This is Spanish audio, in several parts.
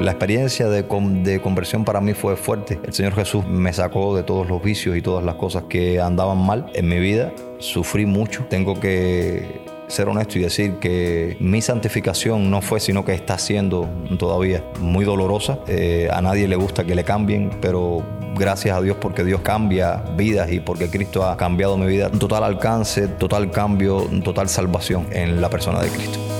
La experiencia de, de conversión para mí fue fuerte. El Señor Jesús me sacó de todos los vicios y todas las cosas que andaban mal en mi vida. Sufrí mucho. Tengo que ser honesto y decir que mi santificación no fue, sino que está siendo todavía muy dolorosa. Eh, a nadie le gusta que le cambien, pero gracias a Dios porque Dios cambia vidas y porque Cristo ha cambiado mi vida. Total alcance, total cambio, total salvación en la persona de Cristo.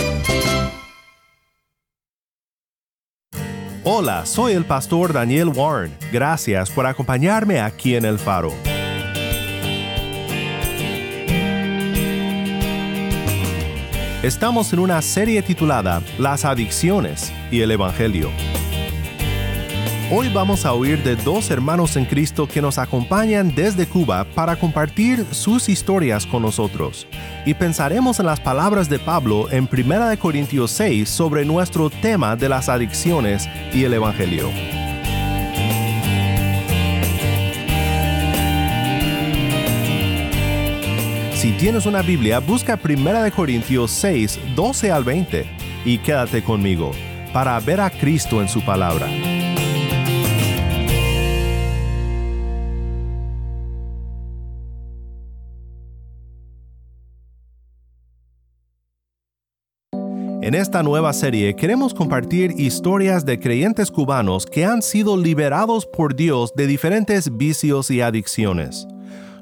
Hola, soy el pastor Daniel Warren. Gracias por acompañarme aquí en El Faro. Estamos en una serie titulada Las adicciones y el Evangelio. Hoy vamos a oír de dos hermanos en Cristo que nos acompañan desde Cuba para compartir sus historias con nosotros. Y pensaremos en las palabras de Pablo en 1 Corintios 6 sobre nuestro tema de las adicciones y el Evangelio. Si tienes una Biblia, busca 1 Corintios 6, 12 al 20 y quédate conmigo para ver a Cristo en su palabra. En esta nueva serie queremos compartir historias de creyentes cubanos que han sido liberados por Dios de diferentes vicios y adicciones.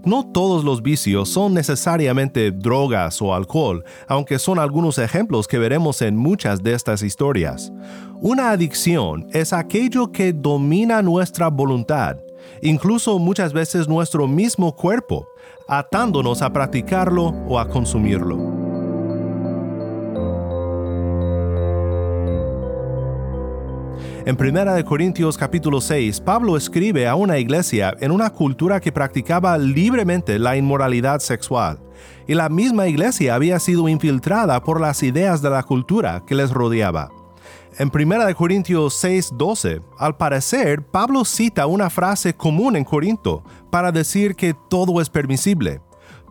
No todos los vicios son necesariamente drogas o alcohol, aunque son algunos ejemplos que veremos en muchas de estas historias. Una adicción es aquello que domina nuestra voluntad, incluso muchas veces nuestro mismo cuerpo, atándonos a practicarlo o a consumirlo. En 1 Corintios capítulo 6, Pablo escribe a una iglesia en una cultura que practicaba libremente la inmoralidad sexual, y la misma iglesia había sido infiltrada por las ideas de la cultura que les rodeaba. En 1 Corintios 6:12, al parecer, Pablo cita una frase común en Corinto para decir que todo es permisible.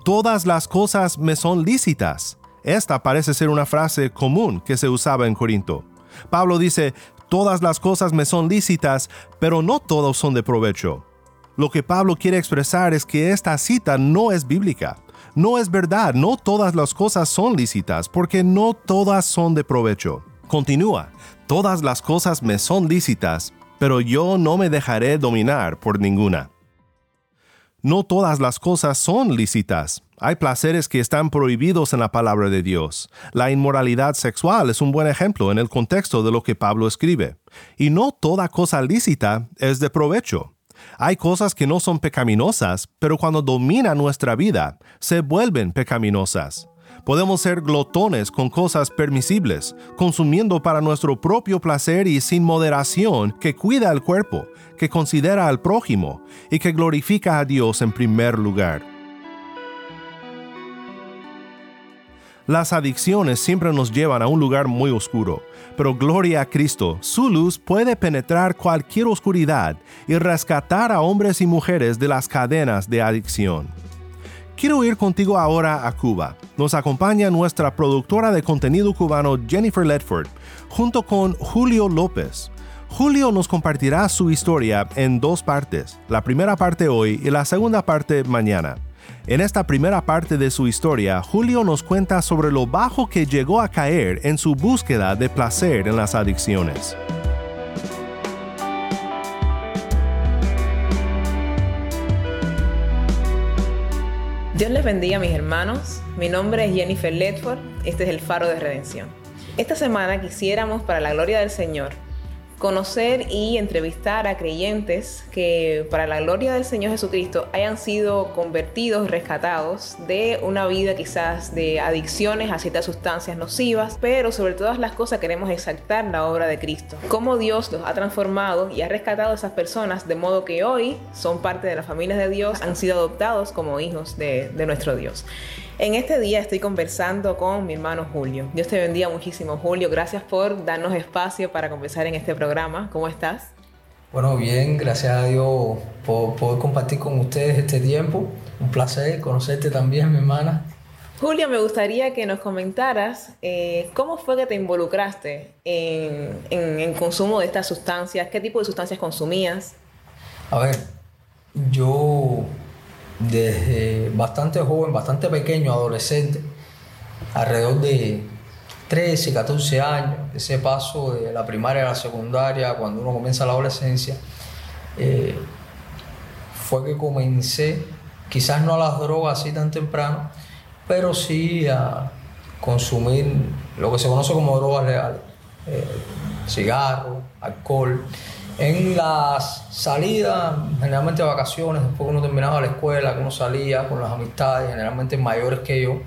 Todas las cosas me son lícitas. Esta parece ser una frase común que se usaba en Corinto. Pablo dice, Todas las cosas me son lícitas, pero no todos son de provecho. Lo que Pablo quiere expresar es que esta cita no es bíblica. No es verdad, no todas las cosas son lícitas, porque no todas son de provecho. Continúa, todas las cosas me son lícitas, pero yo no me dejaré dominar por ninguna. No todas las cosas son lícitas. Hay placeres que están prohibidos en la palabra de Dios. La inmoralidad sexual es un buen ejemplo en el contexto de lo que Pablo escribe. Y no toda cosa lícita es de provecho. Hay cosas que no son pecaminosas, pero cuando dominan nuestra vida, se vuelven pecaminosas. Podemos ser glotones con cosas permisibles, consumiendo para nuestro propio placer y sin moderación que cuida el cuerpo, que considera al prójimo y que glorifica a Dios en primer lugar. Las adicciones siempre nos llevan a un lugar muy oscuro, pero gloria a Cristo, su luz puede penetrar cualquier oscuridad y rescatar a hombres y mujeres de las cadenas de adicción. Quiero ir contigo ahora a Cuba. Nos acompaña nuestra productora de contenido cubano Jennifer Ledford, junto con Julio López. Julio nos compartirá su historia en dos partes, la primera parte hoy y la segunda parte mañana. En esta primera parte de su historia, Julio nos cuenta sobre lo bajo que llegó a caer en su búsqueda de placer en las adicciones. Dios les bendiga mis hermanos. Mi nombre es Jennifer Ledford. Este es el Faro de Redención. Esta semana quisiéramos, para la gloria del Señor, conocer y entrevistar a creyentes que para la gloria del Señor Jesucristo hayan sido convertidos, rescatados de una vida quizás de adicciones a ciertas sustancias nocivas, pero sobre todas las cosas queremos exaltar la obra de Cristo. Cómo Dios los ha transformado y ha rescatado a esas personas de modo que hoy son parte de la familia de Dios, han sido adoptados como hijos de nuestro Dios. En este día estoy conversando con mi hermano Julio. Dios te bendiga muchísimo, Julio. Gracias por darnos espacio para conversar en este programa. ¿Cómo estás? Bueno, bien, gracias a Dios por poder compartir con ustedes este tiempo. Un placer conocerte también, mi hermana. Julio, me gustaría que nos comentaras eh, cómo fue que te involucraste en, en el consumo de estas sustancias, qué tipo de sustancias consumías. A ver, yo desde bastante joven, bastante pequeño, adolescente, alrededor de 13, 14 años, ese paso de la primaria a la secundaria, cuando uno comienza la adolescencia, eh, fue que comencé, quizás no a las drogas así tan temprano, pero sí a consumir lo que se conoce como drogas legales, eh, cigarro, alcohol, en las salidas, generalmente vacaciones, después que uno terminaba la escuela, que uno salía con las amistades, generalmente mayores que yo,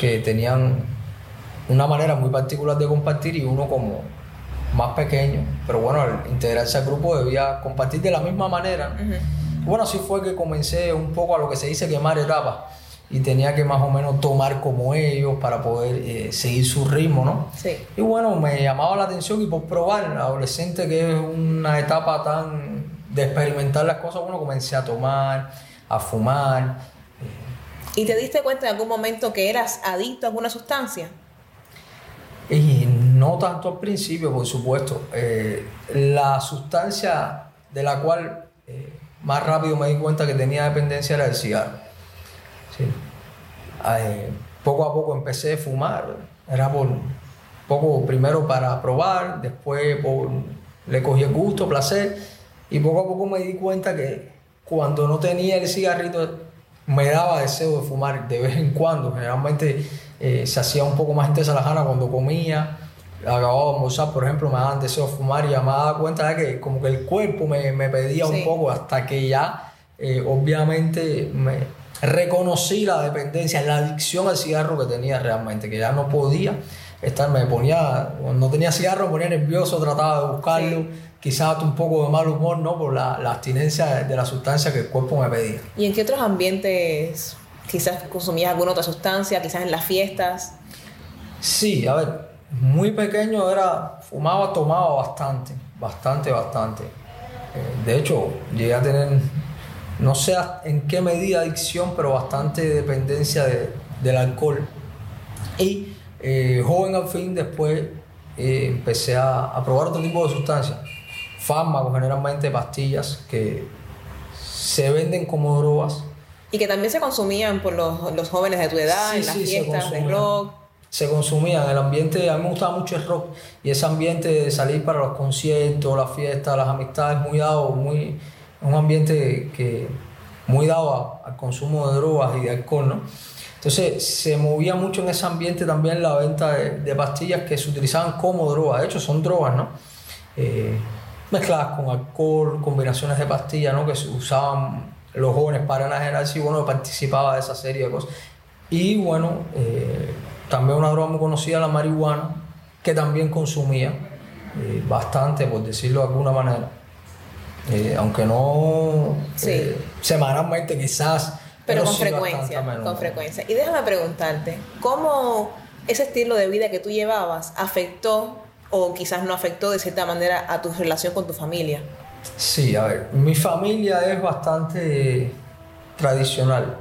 que tenían una manera muy particular de compartir y uno como más pequeño, pero bueno, al integrarse al grupo debía compartir de la misma manera. Bueno, así fue que comencé un poco a lo que se dice quemar etapas y tenía que más o menos tomar como ellos para poder eh, seguir su ritmo, ¿no? Sí. Y bueno, me llamaba la atención y por probar, adolescente que es una etapa tan de experimentar las cosas, bueno, comencé a tomar, a fumar. ¿Y te diste cuenta en algún momento que eras adicto a alguna sustancia? Y no tanto al principio, por supuesto. Eh, la sustancia de la cual eh, más rápido me di cuenta que tenía dependencia era el cigarro. Sí. Eh, poco a poco empecé a fumar, era por poco primero para probar, después por, le cogí el gusto, placer, y poco a poco me di cuenta que cuando no tenía el cigarrito me daba deseo de fumar de vez en cuando, generalmente eh, se hacía un poco más intensa la gana cuando comía, acababa de almorzar, por ejemplo, me daban deseo de fumar y ya me daba cuenta de que como que el cuerpo me, me pedía Sí. un poco hasta que ya, eh, obviamente, me reconocí la dependencia, la adicción al cigarro que tenía realmente, que ya no podía estar, me ponía, no tenía cigarro me ponía nervioso, trataba de buscarlo, quizás hasta un poco de mal humor, ¿no? Por la, la abstinencia de la sustancia que el cuerpo me pedía. ¿Y en qué otros ambientes quizás consumías alguna otra sustancia, quizás en las fiestas? Sí, a ver, muy pequeño era, fumaba, tomaba bastante, bastante, bastante. Eh, de hecho, llegué a tener, no sé en qué medida adicción, pero bastante dependencia de- del alcohol. Y eh, joven al fin, después eh, empecé a, a probar otro tipo de sustancias. Fármacos, generalmente pastillas, que se venden como drogas. Y que también se consumían por los, los jóvenes de tu edad, Sí, en las sí, fiestas de consumían. rock. se consumía en el ambiente, a mí me gustaba mucho el rock y ese ambiente de salir para los conciertos, las fiestas, las amistades, muy dado, muy, un ambiente que muy dado al consumo de drogas y de alcohol, ¿no? Entonces se movía mucho en ese ambiente también la venta de, pastillas que se utilizaban como drogas, de hecho son drogas, ¿no? Eh, mezcladas con alcohol, combinaciones de pastillas, ¿no? Que se usaban los jóvenes para enajenarse y bueno, participaba de esa serie de cosas. Y bueno, eh, también una droga muy conocida, la marihuana, que también consumía eh, bastante, por decirlo de alguna manera. Eh, aunque no Sí. eh, semanalmente quizás, Pero, con sí frecuencia, con frecuencia. Y déjame preguntarte, ¿cómo ese estilo de vida que tú llevabas afectó o quizás no afectó de cierta manera a tu relación con tu familia? Sí, a ver, mi familia es bastante tradicional.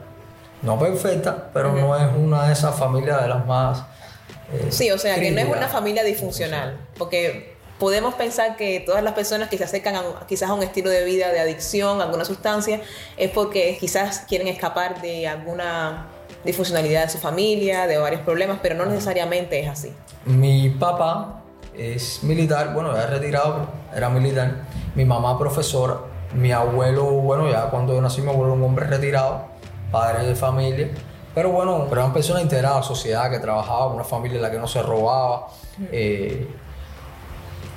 No perfecta, pero no es una de esas familias de las más... eh, Sí, o sea, que no es una familia disfuncional, porque podemos pensar que todas las personas que se acercan a, quizás a un estilo de vida de adicción, a alguna sustancia, es porque quizás quieren escapar de alguna disfuncionalidad de su familia, de varios problemas, pero no necesariamente es así. Mi papá es militar, bueno, ya retirado, pero era militar. Mi mamá profesora. Mi abuelo, bueno, ya cuando yo nací, mi abuelo era un hombre retirado, padre de familia. Pero bueno, pero era una persona integrada a la sociedad, que trabajaba una familia en la que no se robaba. eh,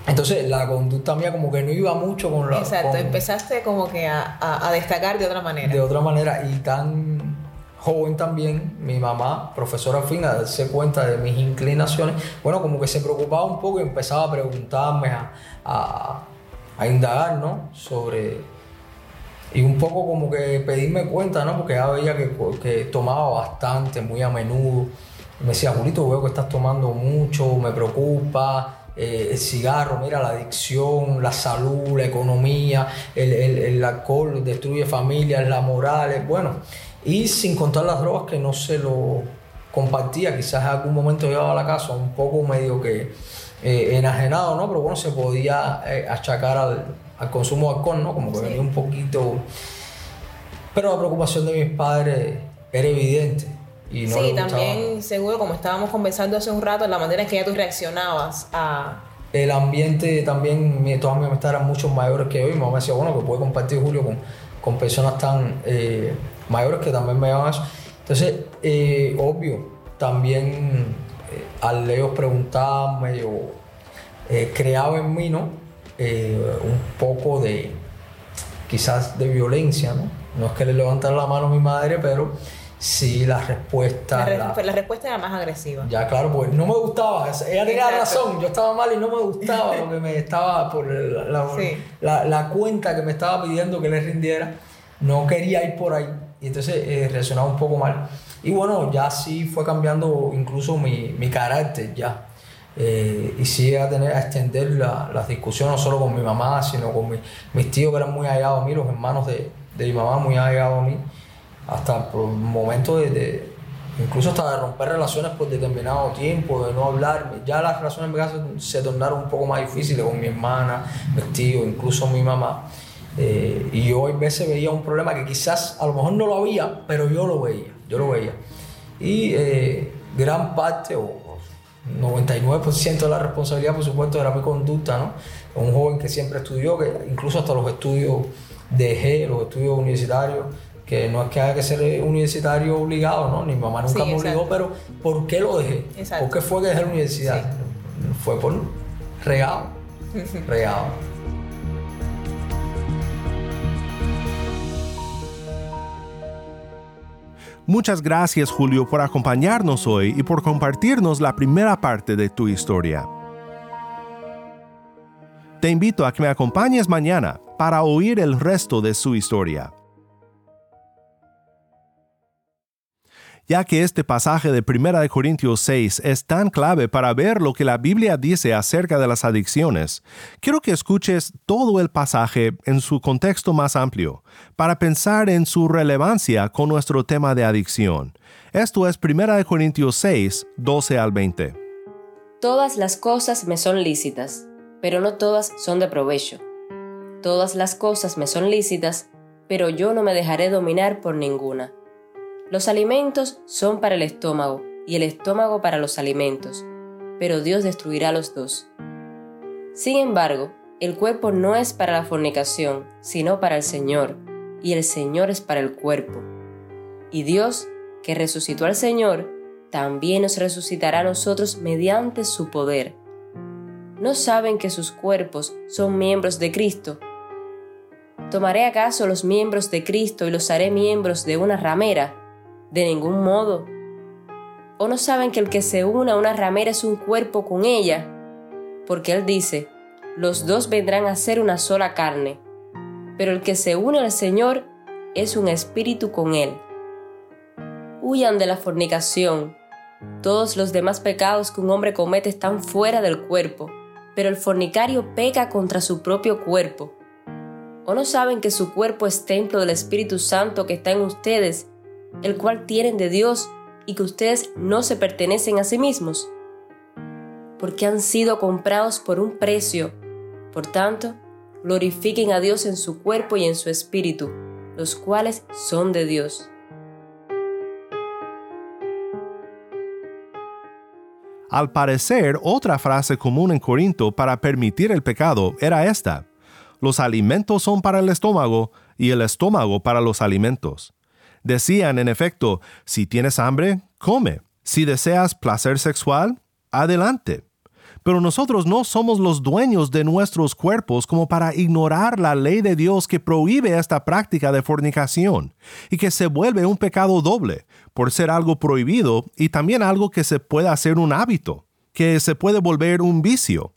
Entonces la conducta mía como que no iba mucho con la... Exacto, con- empezaste como que a, a- a destacar de otra manera. de otra manera y tan joven también, mi mamá, profesora fin, a darse cuenta de mis inclinaciones, bueno, como que se preocupaba un poco y empezaba a preguntarme, a, a, a indagar, ¿no? Sobre... Y un poco como que pedirme cuenta, ¿no? Porque ella veía que, que tomaba bastante, muy a menudo. Me decía, Julito, veo que estás tomando mucho, me preocupa. Eh, el cigarro, mira, la adicción, la salud, la economía, el, el- el alcohol destruye familias, la moral, eh, bueno. Y sin contar las drogas que no se lo compartía, quizás en algún momento llegaba a la casa un poco medio que eh, enajenado, ¿no? Pero bueno, se podía eh, achacar al, al consumo de alcohol, ¿no? Como que venía un poquito... Pero la preocupación de mis padres era evidente. Y no sí, también seguro, como estábamos conversando hace un rato, la manera en que ya tú reaccionabas a... El ambiente también, todas mis amistades eran mucho mayores que yo. Y mi mamá me decía, bueno, que puede compartir Julio con, con personas tan eh, mayores que también me llaman eso. Entonces, eh, obvio, también eh, al ellos preguntarme, yo creaba en mí, ¿no? Un poco de, quizás de violencia, ¿no? No es que le levantara la mano a mi madre, pero sí la respuesta. La, re- la- la respuesta era más agresiva. ya, claro, pues no me gustaba. Ella tenía Exacto. razón, yo estaba mal y no me gustaba porque me estaba por la, la- Sí. la- la cuenta que me estaba pidiendo que le rindiera. No quería ir por ahí y entonces eh, reaccionaba un poco mal. Y bueno, ya sí fue cambiando incluso mi, mi carácter ya. Eh, y sí a tener a extender la- las discusiones no solo con mi mamá, sino con mi- mis tíos que eran muy allegados a mí, los hermanos de, de mi mamá muy allegados a mí, hasta por momentos de, de- incluso hasta de romper relaciones por determinado tiempo, de no hablar. Ya las relaciones en mi se tornaron un poco más difíciles con mi hermana, mis tíos, incluso mi mamá. Eh, y yo a veces veía un problema que quizás a lo mejor no lo había, pero yo lo veía, yo lo veía. Y eh, gran parte, o 99% de la responsabilidad, por supuesto, era mi conducta, ¿no? Un joven que siempre estudió, que incluso hasta los estudios dejé, los estudios universitarios, que no es que haya que ser universitario obligado, ¿no? Ni mi mamá nunca Sí, me obligó, pero ¿por qué lo dejé? Exacto. ¿Por qué fue que dejé la universidad? Fue por regado, regado. Muchas gracias Julio por acompañarnos hoy y por compartirnos la primera parte de tu historia. Te invito a que me acompañes mañana para oír el resto de su historia. Ya que este pasaje de 1 de Corintios 6 es tan clave para ver lo que la Biblia dice acerca de las adicciones, quiero que escuches todo el pasaje en su contexto más amplio, para pensar en su relevancia con nuestro tema de adicción. Esto es 1 de Corintios 6, 12 al 20. Todas las cosas me son lícitas, pero no todas son de provecho. Todas las cosas me son lícitas, pero yo no me dejaré dominar por ninguna. Los alimentos son para el estómago y el estómago para los alimentos, pero Dios destruirá los dos. Sin embargo, el cuerpo no es para la fornicación, sino para el Señor, y el Señor es para el cuerpo. Y Dios, que resucitó al Señor, también nos resucitará a nosotros mediante su poder. ¿No saben que sus cuerpos son miembros de Cristo? ¿Tomaré acaso los miembros de Cristo y los haré miembros de una ramera? De ningún modo. ¿O no saben que el que se une a una ramera es un cuerpo con ella? Porque Él dice, los dos vendrán a ser una sola carne. Pero el que se une al Señor es un espíritu con Él. Huyan de la fornicación. Todos los demás pecados que un hombre comete están fuera del cuerpo, pero el fornicario peca contra su propio cuerpo. ¿O no saben que su cuerpo es templo del Espíritu Santo que está en ustedes, el cual tienen de Dios y que ustedes no se pertenecen a sí mismos? Porque han sido comprados por un precio. Por tanto, glorifiquen a Dios en su cuerpo y en su espíritu, los cuales son de Dios. Al parecer, otra frase común en Corinto para permitir el pecado era esta. Los alimentos son para el estómago y el estómago para los alimentos. Decían, en efecto, si tienes hambre, come. Si deseas placer sexual, adelante. Pero nosotros no somos los dueños de nuestros cuerpos como para ignorar la ley de Dios que prohíbe esta práctica de fornicación y que se vuelve un pecado doble por ser algo prohibido y también algo que se puede hacer un hábito, que se puede volver un vicio.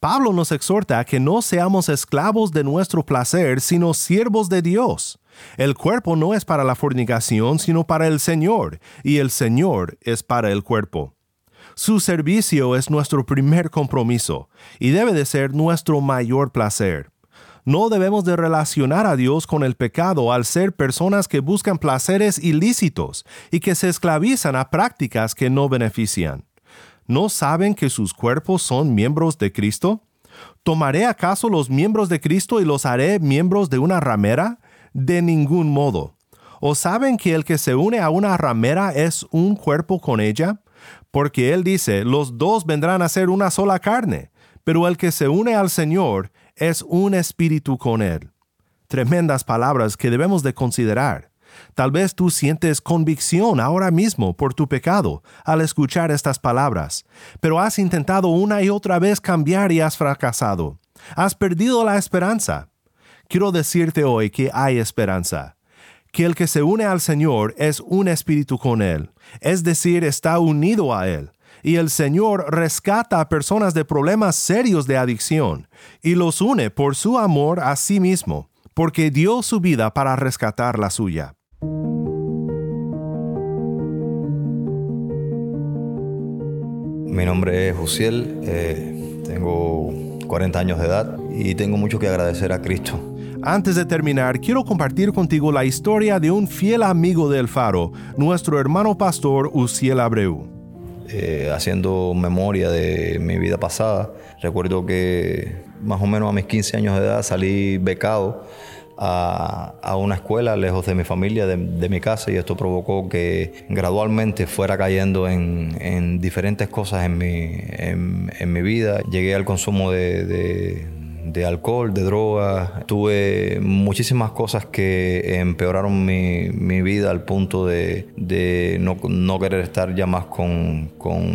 Pablo nos exhorta a que no seamos esclavos de nuestro placer, sino siervos de Dios. El cuerpo no es para la fornicación, sino para el Señor, y el Señor es para el cuerpo. Su servicio es nuestro primer compromiso, y debe de ser nuestro mayor placer. No debemos de relacionar a Dios con el pecado al ser personas que buscan placeres ilícitos y que se esclavizan a prácticas que no benefician. ¿No saben que sus cuerpos son miembros de Cristo? ¿Tomaré acaso los miembros de Cristo y los haré miembros de una ramera? De ningún modo. ¿O saben que el que se une a una ramera es un cuerpo con ella? Porque él dice, los dos vendrán a ser una sola carne, pero el que se une al Señor es un espíritu con él. Tremendas palabras que debemos de considerar. Tal vez tú sientes convicción ahora mismo por tu pecado al escuchar estas palabras, pero has intentado una y otra vez cambiar y has fracasado. Has perdido la esperanza. Quiero decirte hoy que hay esperanza, que el que se une al Señor es un espíritu con Él, es decir, está unido a Él. Y el Señor rescata a personas de problemas serios de adicción y los une por su amor a sí mismo, porque dio su vida para rescatar la suya. Mi nombre es Jusiel, eh, tengo 40 años de edad y tengo mucho que agradecer a Cristo. Antes de terminar, quiero compartir contigo la historia de un fiel amigo del Faro, nuestro hermano pastor Uciel Abreu. Eh, haciendo memoria de mi vida pasada, recuerdo que más o menos a mis 15 años de edad salí becado a, una escuela lejos de mi familia, de, mi casa, y esto provocó que gradualmente fuera cayendo en, diferentes cosas en mi, en, mi vida. Llegué al consumo de de alcohol, de droga. Tuve muchísimas cosas que empeoraron mi, vida al punto de, no, querer estar ya más con,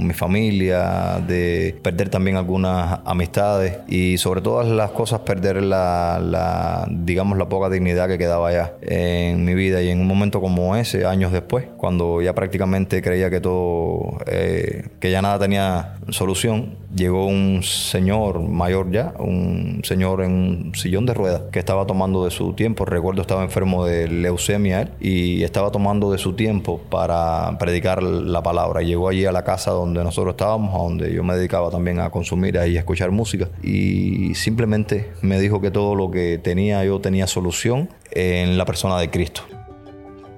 mi familia, de perder también algunas amistades y sobre todas las cosas perder la, digamos, la poca dignidad que quedaba ya en mi vida. Y en un momento como ese, años después, cuando ya prácticamente creía que todo, eh, que ya nada tenía solución, llegó un señor mayor ya, un señor en un sillón de ruedas que estaba tomando de su tiempo. Recuerdo estaba enfermo de leucemia él y estaba tomando de su tiempo para predicar la palabra. Llegó allí a la casa donde nosotros estábamos, a donde yo me dedicaba también a consumir y a escuchar música y simplemente me dijo que todo lo que tenía yo tenía solución en la persona de Cristo.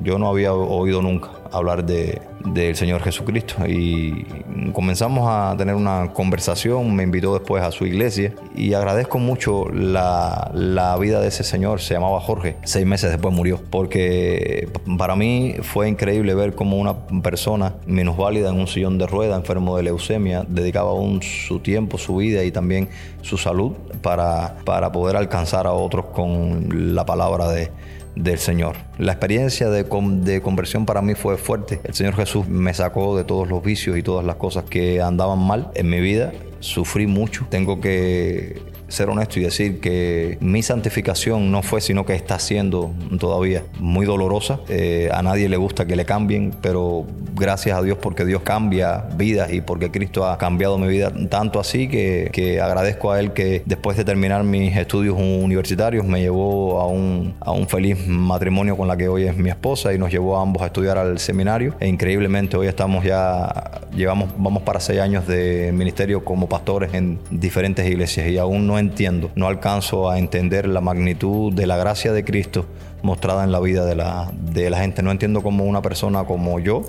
Yo no había oído nunca hablar de, del Señor Jesucristo. Y comenzamos a tener una conversación, me invitó después a su iglesia y agradezco mucho la, la, vida de ese Señor, se llamaba Jorge, seis meses después murió, porque para mí fue increíble ver cómo una persona minusválida en un sillón de rueda, enfermo de leucemia, dedicaba un, su tiempo, su vida y también su salud para, para poder alcanzar a otros con la palabra de del Señor. La experiencia de, de, conversión para mí fue fuerte. El Señor Jesús me sacó de todos los vicios y todas las cosas que andaban mal en mi vida. Sufrí mucho. Tengo que ser honesto y decir que mi santificación no fue, sino que está siendo todavía muy dolorosa. Eh, a nadie le gusta que le cambien, pero gracias a Dios porque Dios cambia vidas y porque Cristo ha cambiado mi vida tanto así que, que agradezco a Él que después de terminar mis estudios universitarios me llevó a un, a un feliz matrimonio con la que hoy es mi esposa y nos llevó a ambos a estudiar al seminario. E increíblemente hoy estamos ya, llevamos, vamos para seis años de ministerio como pastores en diferentes iglesias y aún no entiendo, no alcanzo a entender la magnitud de la gracia de Cristo mostrada en la vida de la, de la gente. No entiendo cómo una persona como yo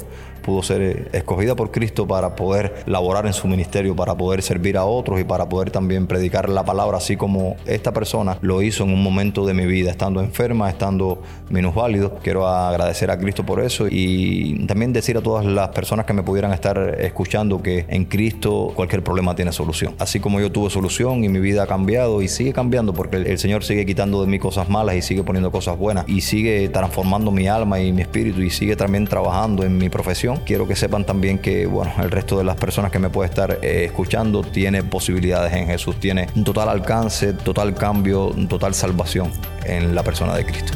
pudo ser escogida por Cristo para poder laborar en su ministerio, para poder servir a otros y para poder también predicar la palabra, así como esta persona lo hizo en un momento de mi vida, estando enferma, estando minusválido. Quiero agradecer a Cristo por eso y también decir a todas las personas que me pudieran estar escuchando que en Cristo cualquier problema tiene solución. Así como yo tuve solución y mi vida ha cambiado y sigue cambiando porque el Señor sigue quitando de mí cosas malas y sigue poniendo cosas buenas y sigue transformando mi alma y mi espíritu y sigue también trabajando en mi profesión Quiero que sepan también que, bueno, el resto de las personas que me puede estar eh, escuchando tiene posibilidades en Jesús, tiene un total alcance, total cambio, total salvación en la persona de Cristo.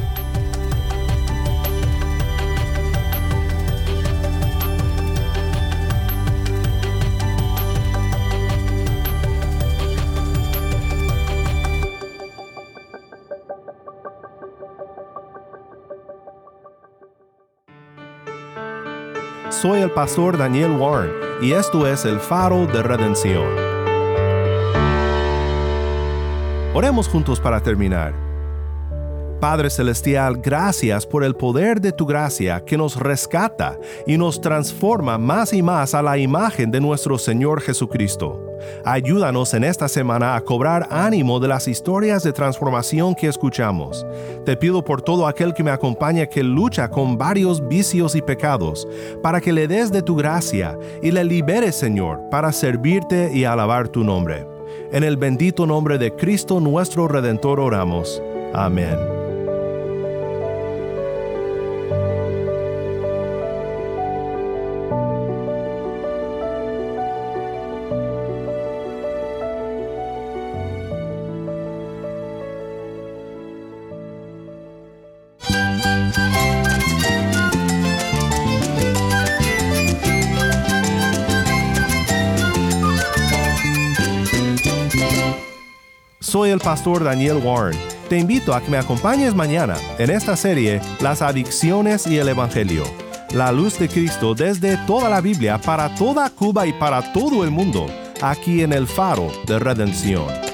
Soy el pastor Daniel Warren y esto es el faro de redención. Oremos juntos para terminar. Padre Celestial, gracias por el poder de tu gracia que nos rescata y nos transforma más y más a la imagen de nuestro Señor Jesucristo. Ayúdanos en esta semana a cobrar ánimo de las historias de transformación que escuchamos. Te pido por todo aquel que me acompaña que lucha con varios vicios y pecados, para que le des de tu gracia y le liberes, Señor, para servirte y alabar tu nombre. En el bendito nombre de Cristo nuestro Redentor oramos. Amén. Soy el pastor Daniel Warren. Te invito a que me acompañes mañana en esta serie Las adicciones y el Evangelio. La luz de Cristo desde toda la Biblia para toda Cuba y para todo el mundo, aquí en el faro de redención.